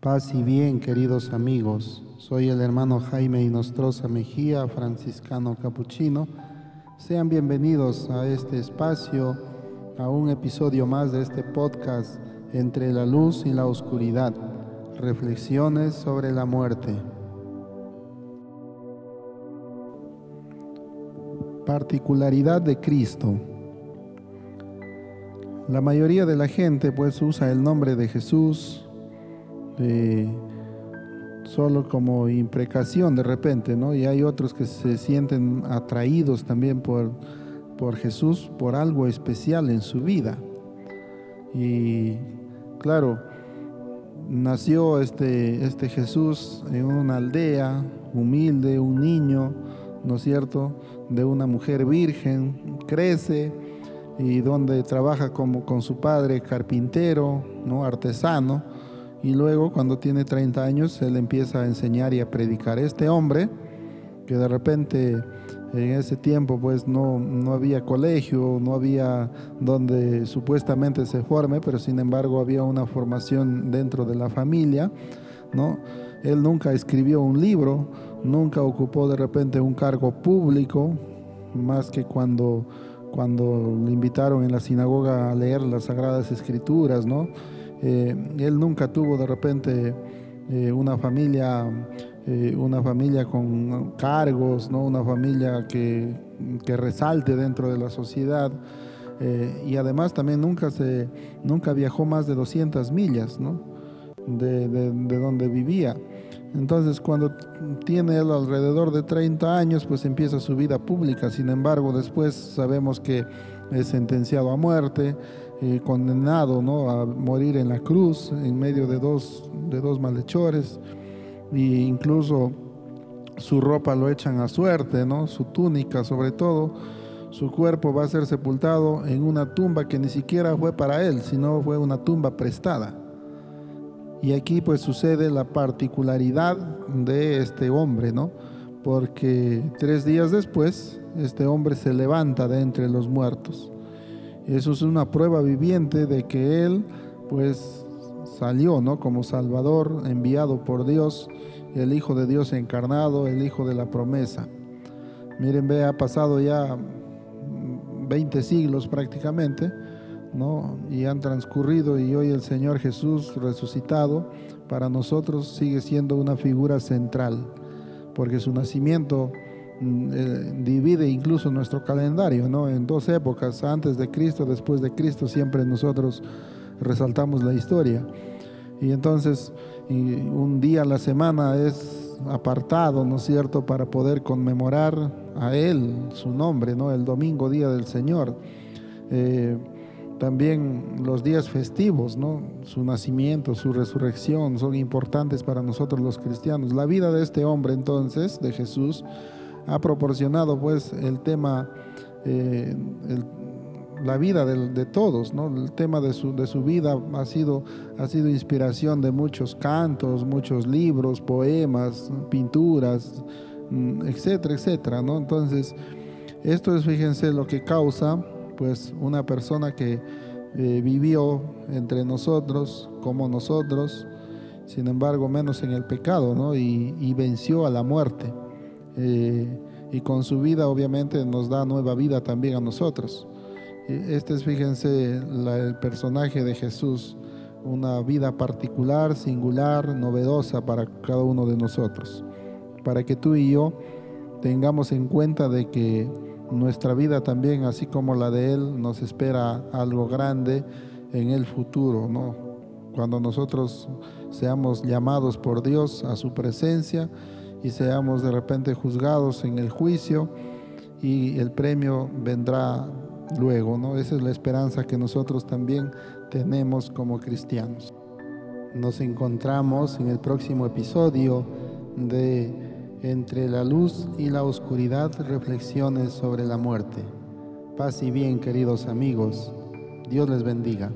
Paz y bien, queridos amigos. Soy el hermano Jaime Inostroza Mejía, franciscano capuchino. Sean bienvenidos a este espacio, a un episodio más de este podcast Entre la luz y la oscuridad, reflexiones sobre la muerte. Particularidad de Cristo. La mayoría de la gente pues usa el nombre de Jesús, solo como imprecación de repente, ¿no? Y hay otros que se sienten atraídos también por, por Jesús, por algo especial en su vida. Y claro, nació este, este Jesús en una aldea humilde, un niño, ¿no es cierto?, de una mujer virgen, crece y donde trabaja como con su padre carpintero, ¿no? artesano, y luego cuando tiene 30 años él empieza a enseñar y a predicar. Este hombre, que de repente en ese tiempo pues no, no había colegio, no había donde supuestamente se forme, pero sin embargo había una formación dentro de la familia, ¿no? Él nunca escribió un libro, nunca ocupó de repente un cargo público, más que cuando, cuando le invitaron en la sinagoga a leer las Sagradas Escrituras, ¿no? Eh, él nunca tuvo de repente eh, una familia, eh, una familia con cargos, ¿no? una familia que, que resalte dentro de la sociedad. y además también nunca, se, nunca viajó más de 200 millas ¿no? de, de, de donde vivía. Entonces, cuando tiene alrededor de 30 años, pues empieza su vida pública. Sin embargo, después sabemos que es sentenciado a muerte, eh, condenado ¿no? a morir en la cruz en medio de dos, de dos malhechores. E incluso su ropa lo echan a suerte, ¿no? su túnica sobre todo. Su cuerpo va a ser sepultado en una tumba que ni siquiera fue para él, sino fue una tumba prestada. Y aquí pues sucede la particularidad de este hombre, ¿no? Porque tres días después este hombre se levanta de entre los muertos. Eso es una prueba viviente de que él pues salió, ¿no? Como Salvador enviado por Dios, el Hijo de Dios encarnado, el Hijo de la promesa. Miren, ve, ha pasado ya 20 siglos prácticamente ¿no? Y han transcurrido y hoy el Señor Jesús resucitado para nosotros sigue siendo una figura central, porque su nacimiento eh, divide incluso nuestro calendario, ¿no? En dos épocas, antes de Cristo, después de Cristo, siempre nosotros resaltamos la historia. Y entonces, un día a la semana es apartado, ¿no es cierto?, para poder conmemorar a Él, su nombre, ¿no? El domingo, día del Señor. Eh, también los días festivos, ¿no? Su nacimiento, su resurrección son importantes para nosotros los cristianos. La vida de este hombre entonces, de Jesús, ha proporcionado pues el tema, eh, la vida de, todos, ¿no? El tema de su, de su vida ha sido, ha sido inspiración de muchos cantos, muchos libros, poemas, pinturas, mm, etcétera, etcétera, ¿no? Entonces, esto es, fíjense, lo que causa pues una persona que eh, vivió entre nosotros, como nosotros, sin embargo menos en el pecado, ¿no? y, venció a la muerte. Eh, y con su vida obviamente nos da nueva vida también a nosotros. Este es, fíjense, el personaje de Jesús, una vida particular, singular, novedosa para cada uno de nosotros, para que tú y yo tengamos en cuenta de que nuestra vida también, así como la de Él, nos espera algo grande en el futuro, ¿no? Cuando nosotros seamos llamados por Dios a su presencia y seamos de repente juzgados en el juicio y el premio vendrá luego, ¿no? Esa es la esperanza que nosotros también tenemos como cristianos. Nos encontramos en el próximo episodio de entre la luz y la oscuridad, reflexiones sobre la muerte. Paz y bien, queridos amigos. Dios les bendiga.